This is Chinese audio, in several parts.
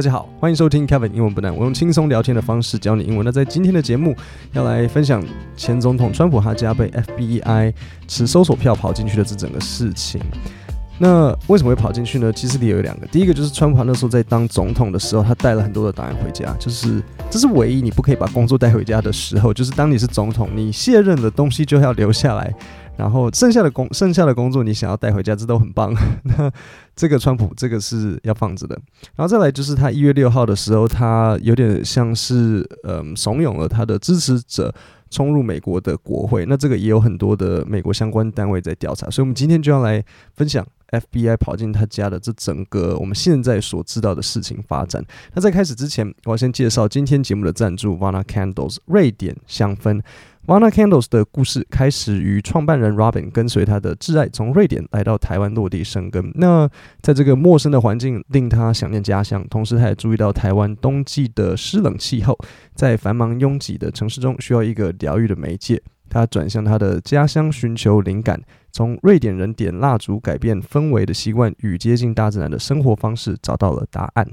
大家好，欢迎收听 Kevin 英文不难，我用轻松聊天的方式教你英文。那在今天的节目要来分享前总统川普他家被 FBI 持搜索票跑进去的这整个事情。那为什么会跑进去呢？其实理由有两个，第一个就是川普那时候在当总统的时候，他带了很多的档案回家，就是这是唯一你不可以把工作带回家的时候，就是当你是总统，你卸任的东西就要留下来。然后剩下的工剩下的工作你想要带回家，这都很棒。那这个川普这个是要放着的。然后再来就是他一月六号的时候，他有点像是嗯怂恿了他的支持者冲入美国的国会。那这个也有很多的美国相关单位在调查，所以我们今天就要来分享 FBI 跑进他家的这整个我们现在所知道的事情发展。那在开始之前，我要先介绍今天节目的赞助 Vana Candles 瑞典香氛。Vana Candles 的故事开始于创办人 Robin 跟随他的挚爱从瑞典来到台湾落地生根。那在这个陌生的环境令他想念家乡，同时他也注意到台湾冬季的湿冷气候，在繁忙拥挤的城市中需要一个疗愈的媒介。他转向他的家乡寻求灵感，从瑞典人点蜡烛改变氛围的习惯与接近大自然的生活方式找到了答案。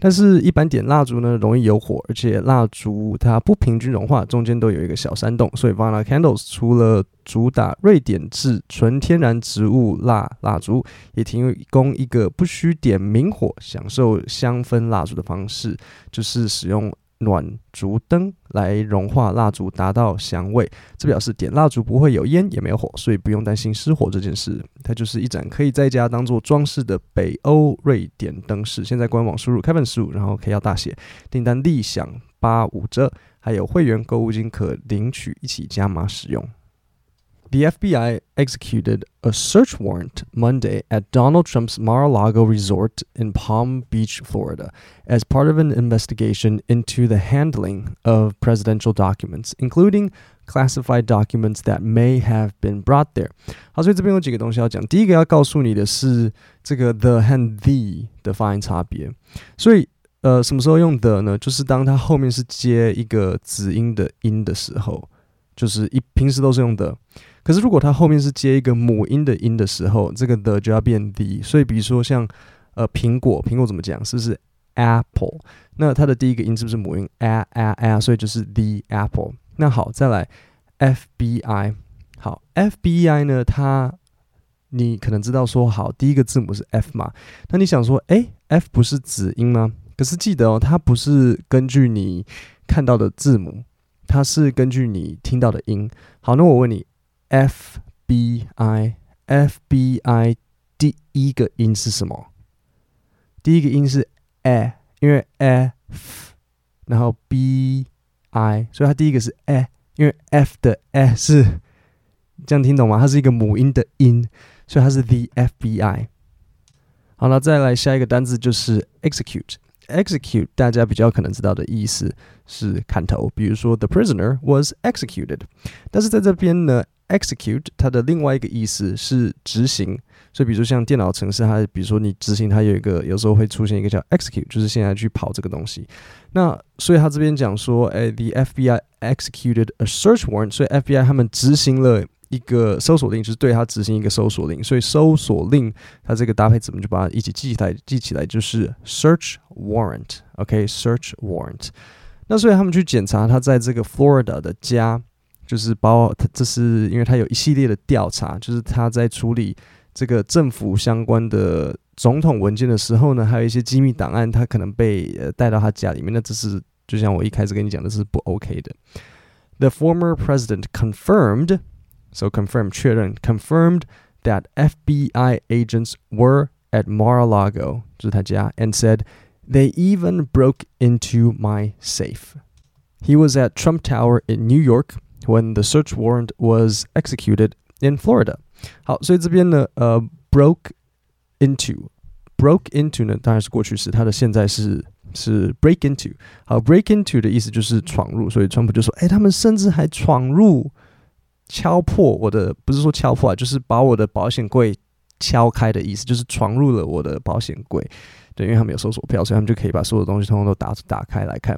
但是，一般点蜡烛呢，容易有火，而且蜡烛它不平均融化，中间都有一个小山洞。所以，Vana Candles 除了主打瑞典制纯天然植物蜡蜡烛，也提供一个不需点明火，享受香氛蜡烛的方式，就是使用。暖烛灯来融化蜡烛，达到香味。这表示点蜡烛不会有烟，也没有火，所以不用担心失火这件事。它就是一盏可以在家当做装饰的北欧瑞典灯饰。现在官网输入 Kevin 十五，然后可以要大写，订单立享八五折，还有会员购物金可领取，一起加码使用。The FBI executed a search warrant Monday at Donald Trump's Mar-a-Lago resort in Palm Beach, Florida, as part of an investigation into the handling of presidential documents, including classified documents that may have been brought there. 好，所以这边有几个东西要讲。第一个要告诉你的是这个 the 和 the 的发音差别。所以，呃，什么时候用 the 呢？就是当它后面是接一个子音的音的时候，就是一平时都是用 the。 可是，如果它后面是接一个母音的音的时候，这个 the 就要变低。所以，比如说像呃苹果，苹果怎么讲？是不是 apple？那它的第一个音是不是母音 a a a？所以就是 the apple。那好，再来 FBI。好，FBI 呢，它你可能知道说，好，第一个字母是 F 嘛？那你想说，诶，F 不是子音吗？可是记得哦，它不是根据你看到的字母，它是根据你听到的音。好，那我问你。FBI FBI 第一个音是什么？第一个音是 a，因为 f，然后 bi，所以它第一个是 a，因为 f 的 a 是这样听懂吗？它是一个母音的音，所以它是 the FBI。好了，再来下一个单字就是 execute。execute 大家比较可能知道的意思是砍头，比如说 the prisoner was executed。但是在这边呢？Execute 它的另外一个意思是执行，所以比如说像电脑程式，它比如说你执行它有一个，有时候会出现一个叫 execute，就是现在去跑这个东西。那所以他这边讲说，哎，the FBI executed a search warrant，所以 FBI 他们执行了一个搜索令，就是对他执行一个搜索令。所以搜索令它这个搭配怎么就把它一起记起来，记起来就是 search warrant，OK，search warrant。那所以他们去检查他在这个 Florida 的家。就是包，他这是因为他有一系列的调查，就是他在处理这个政府相关的总统文件的时候呢，还有一些机密档案，他可能被呃带到他家里面。那这是就像我一开始跟你讲的，是不 OK 的。The former president confirmed, so confirmed 确认 confirmed that FBI agents were at Mar-a-Lago 就是他家，and said they even broke into my safe. He was at Trump Tower in New York. When the search warrant was executed in Florida，好，所以这边呢，呃，broke into，broke into 呢，当然是过去式，它的现在是是 break into。好，break into 的意思就是闯入，所以川普就说，哎，他们甚至还闯入，敲破我的，不是说敲破啊，就是把我的保险柜敲开的意思，就是闯入了我的保险柜。对，因为他们有搜索票，所以他们就可以把所有的东西通通都打打开来看。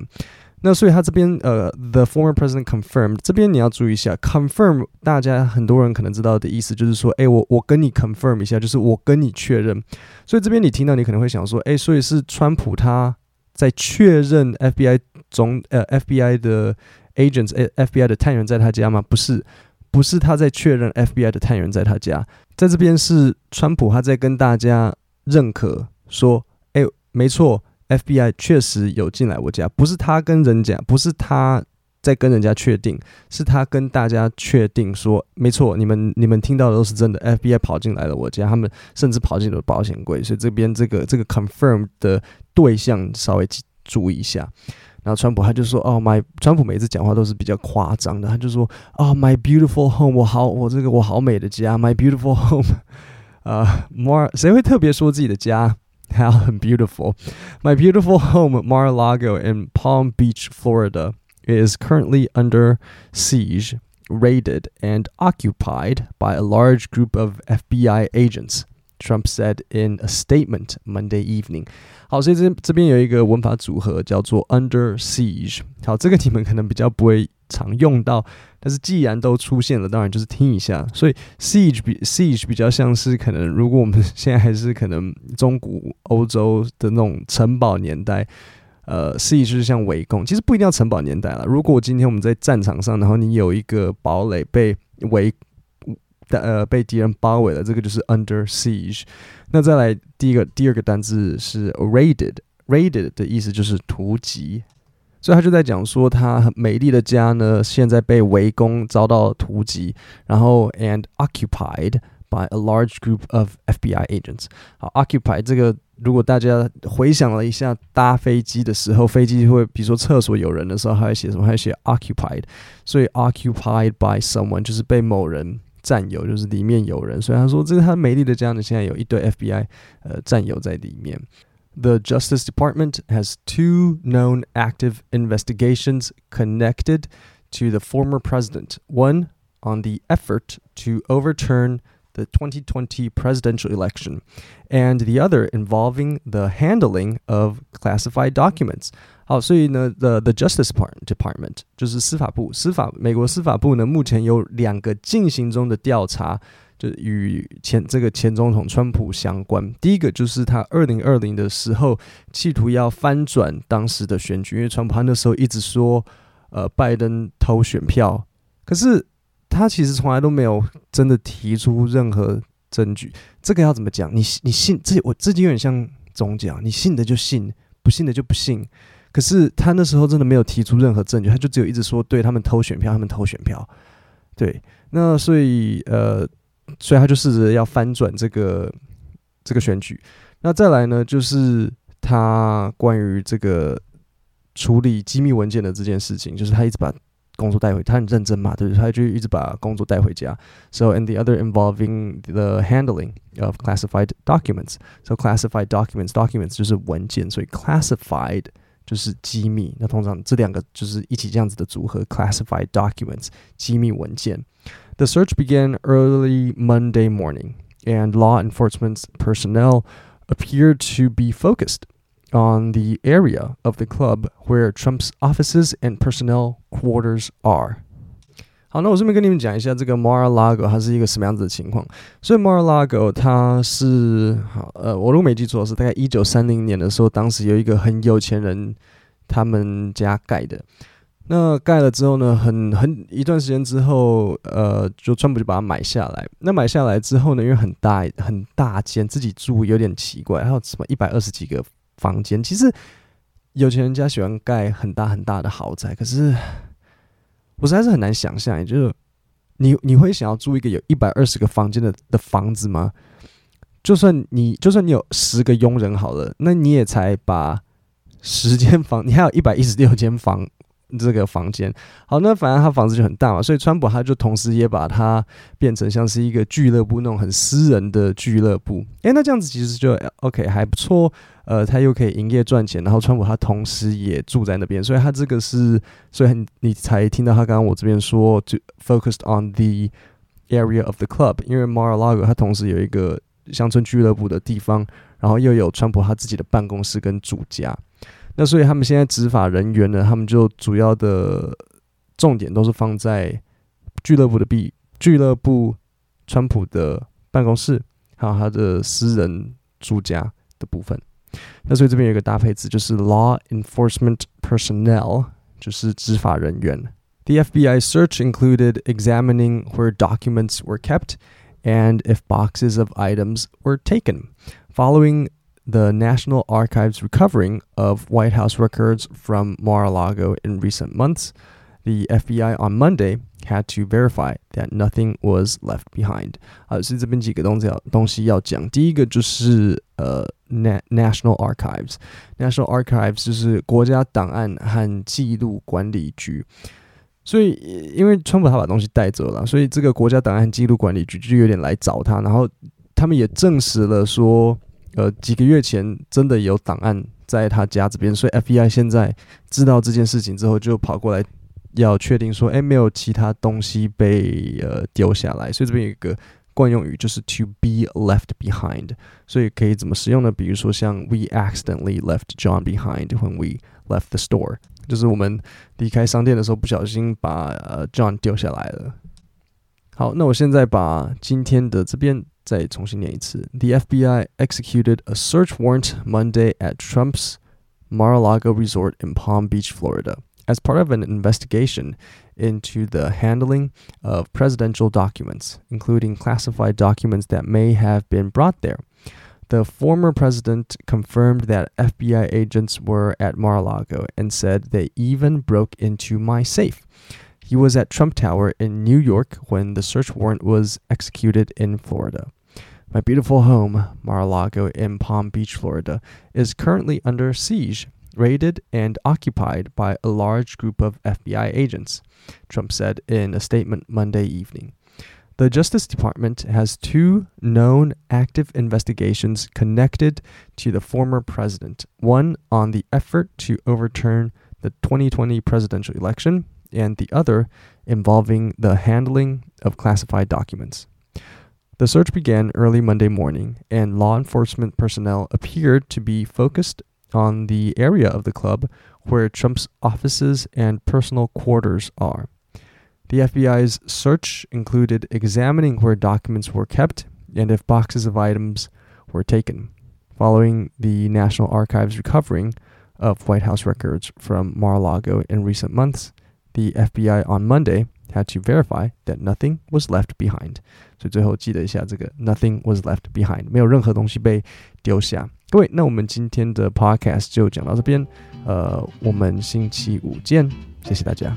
那所以他这边呃，the former president confirmed，这边你要注意一下，confirm 大家很多人可能知道的意思就是说，哎，我我跟你 confirm 一下，就是我跟你确认。所以这边你听到你可能会想说，哎，所以是川普他在确认 FBI 总呃 FBI 的 agents FBI 的探员在他家吗？不是，不是他在确认 FBI 的探员在他家，在这边是川普他在跟大家认可说，哎，没错，FBI 确实有进来我家，不是他跟人家，不是他。在跟人家确定，是他跟大家确定说，没错，你们你们听到的都是真的。FBI 跑进来了我家，他们甚至跑进了保险柜，所以这边这个这个 confirm 的对象稍微注意一下。然后川普他就说：“哦，my，川普每次讲话都是比较夸张的，他就说：哦，my beautiful home，我好，我这个我好美的家，my beautiful home。啊，Mar，谁会特别说自己的家 还很 beautiful？My beautiful home Mar-a-Lago in Palm Beach, Florida。” is currently under siege, raided, and occupied by a large group of FBI agents. Trump said in a statement Monday evening. 好，所以这这边有一个文法组合叫做 under siege。好，这个你们可能比较不会 常用到，但是既然都出现了，当然就是听一下。所以 siege 比 siege 比较像是可能，如果我们现在还是可能中古欧洲的那种城堡年代。呃，siege 就是像围攻，其实不一定要城堡年代了。如果今天我们在战场上，然后你有一个堡垒被围，呃，被敌人包围了，这个就是 under siege。那再来第一个、第二个单字是 raided，raided 的意思就是突击，所以他就在讲说，他美丽的家呢，现在被围攻，遭到突击，然后 and occupied by a large group of FBI agents。好，occupy 这个。如果大家回想了一下搭飞机的时候，飞机会比如说厕所有人的时候，还会写什么？还会写 occupied，所以 occupied by someone 就是被某人占有，就是里面有人。所以他说，这是他美丽的家呢，现在有一堆 FBI 呃占有在里面。The Justice Department has two known active investigations connected to the former president. One on the effort to overturn the 2020 presidential election, and the other involving the handling of classified documents. 好，所以呢，the the Justice Department 就是司法部，司法美国司法部呢，目前有两个进行中的调查， 就与前这个前总统川普相关。第一个就是他二零二零的时候，企图要翻转当时的选举，因为川普他那时候一直说，呃，拜登偷选票，可是。他其实从来都没有真的提出任何证据，这个要怎么讲？你你信自己，我自己有点像宗教，你信的就信，不信的就不信。可是他那时候真的没有提出任何证据，他就只有一直说对他们偷选票，他们偷选票。对，那所以呃，所以他就试着要翻转这个这个选举。那再来呢，就是他关于这个处理机密文件的这件事情，就是他一直把。工作带回，他很认真嘛，对不对？他就一直把工作带回家。So and the other involving the handling of classified documents. So classified documents, documents 就是文件，所以 classified 就是机密。那通常这两个就是一起这样子的组合，classified documents 机密文件。The search began early Monday morning, and law enforcement personnel appeared to be focused on the area of the club where Trump's offices and personnel quarters are。 好，那我顺便跟你们讲一下这个 Mar-a-Lago 它是一个什么样子的情况。所以 Mar-a-Lago 它是好呃，我如果没记错是大概一九三零年的时候，当时有一个很有钱人他们家盖的。那盖了之后呢，很很一段时间之后，呃，就川普就把它买下来。那买下来之后呢，因为很大很大间，自己住有点奇怪，还有什么一百二十几个。房间其实有钱人家喜欢盖很大很大的豪宅，可是我实在是很难想象，也就是你你会想要租一个有一百二十个房间的的房子吗？就算你就算你有十个佣人好了，那你也才把十间房，你还有一百一十六间房。这个房间，好，那反正他房子就很大嘛，所以川普他就同时也把它变成像是一个俱乐部那种很私人的俱乐部。诶，那这样子其实就 OK 还不错，呃，他又可以营业赚钱，然后川普他同时也住在那边，所以他这个是，所以你才听到他刚刚我这边说就 focused on the area of the club，因为 Mar-a-Lago 他同时有一个乡村俱乐部的地方，然后又有川普他自己的办公室跟主家。那所以他们现在执法人员呢，他们就主要的重点都是放在俱乐部的 B 俱乐部、川普的办公室，还有他的私人住家的部分。 那所以这边有一个搭配词，就是 law enforcement personnel，就是执法人员。The FBI search included examining where documents were kept and if boxes of items were taken. Following the National Archives' recovering of White House records from Mar-a-Lago in recent months, the FBI on Monday had to verify that nothing was left behind。啊，所以这边几个东西要东西要讲。第一个就是呃，National Archives。National Archives 就是国家档案和记录管理局。所以，因为川普他把东西带走了，所以这个国家档案记录管理局就有点来找他。然后他们也证实了说， 呃，几个月前真的有档案在他家这边。所以 FBI 现在知道这件事情之后，就跑过来要确定说，哎，没有其他东西被呃丢下来。所以这边有一个惯用语，就是 to be left behind。所以可以怎么使用呢？比如说像 We accidentally left John behind when we left the store。就是我们离开商店的时候，不小心把呃 John 丢下来了。好，那我现在把今天的这边再重新念一次。The FBI executed a search warrant Monday at Trump's Mar-a-Lago resort in Palm Beach, Florida, as part of an investigation into the handling of presidential documents, including classified documents that may have been brought there. The former president confirmed that FBI agents were at Mar a Lago and said they even broke into my safe. He was at Trump Tower in New York when the search warrant was executed in Florida. My beautiful home, Mar a Lago in Palm Beach, Florida, is currently under siege, raided, and occupied by a large group of FBI agents, Trump said in a statement Monday evening. The Justice Department has two known active investigations connected to the former president one on the effort to overturn the 2020 presidential election, and the other involving the handling of classified documents. The search began early Monday morning, and law enforcement personnel appeared to be focused on the area of the club where Trump's offices and personal quarters are. The FBI's search included examining where documents were kept and if boxes of items were taken. Following the National Archives' recovering of White House records from Mar a Lago in recent months, the FBI on Monday had to verify that nothing was left behind. 所以最后记得一下这个 nothing was left behind，没有任何东西被丢下。各位，那我们今天的 podcast 就讲到这边，呃，我们星期五见，谢谢大家。